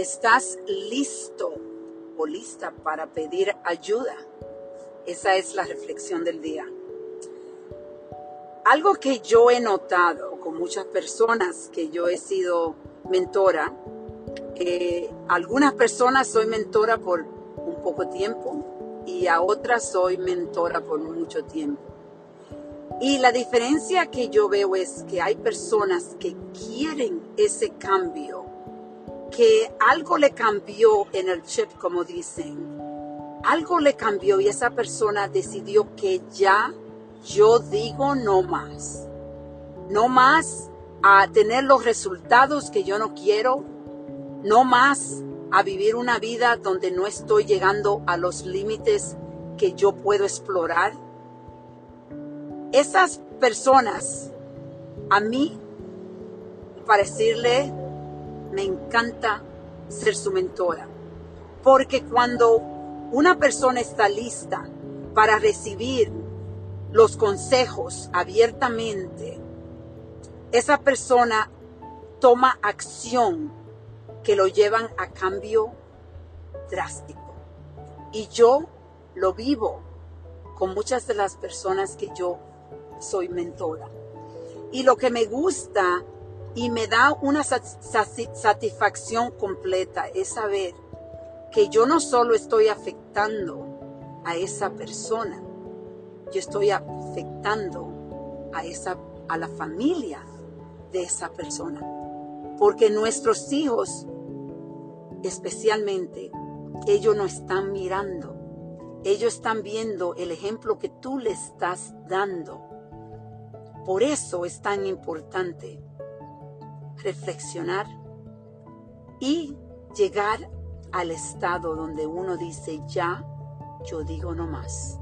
¿Estás listo o lista para pedir ayuda? Esa es la reflexión del día. Algo que yo he notado con muchas personas que yo he sido mentora, eh, algunas personas soy mentora por un poco tiempo y a otras soy mentora por mucho tiempo. Y la diferencia que yo veo es que hay personas que quieren ese cambio que algo le cambió en el chip, como dicen. Algo le cambió y esa persona decidió que ya yo digo no más. No más a tener los resultados que yo no quiero. No más a vivir una vida donde no estoy llegando a los límites que yo puedo explorar. Esas personas, a mí, para decirle me encanta ser su mentora. Porque cuando una persona está lista para recibir los consejos abiertamente, esa persona toma acción que lo llevan a cambio drástico. Y yo lo vivo con muchas de las personas que yo soy mentora. Y lo que me gusta y me da una satisfacción completa es saber que yo no solo estoy afectando a esa persona, yo estoy afectando a esa a la familia de esa persona. Porque nuestros hijos especialmente ellos no están mirando. Ellos están viendo el ejemplo que tú le estás dando. Por eso es tan importante reflexionar y llegar al estado donde uno dice, ya, yo digo no más.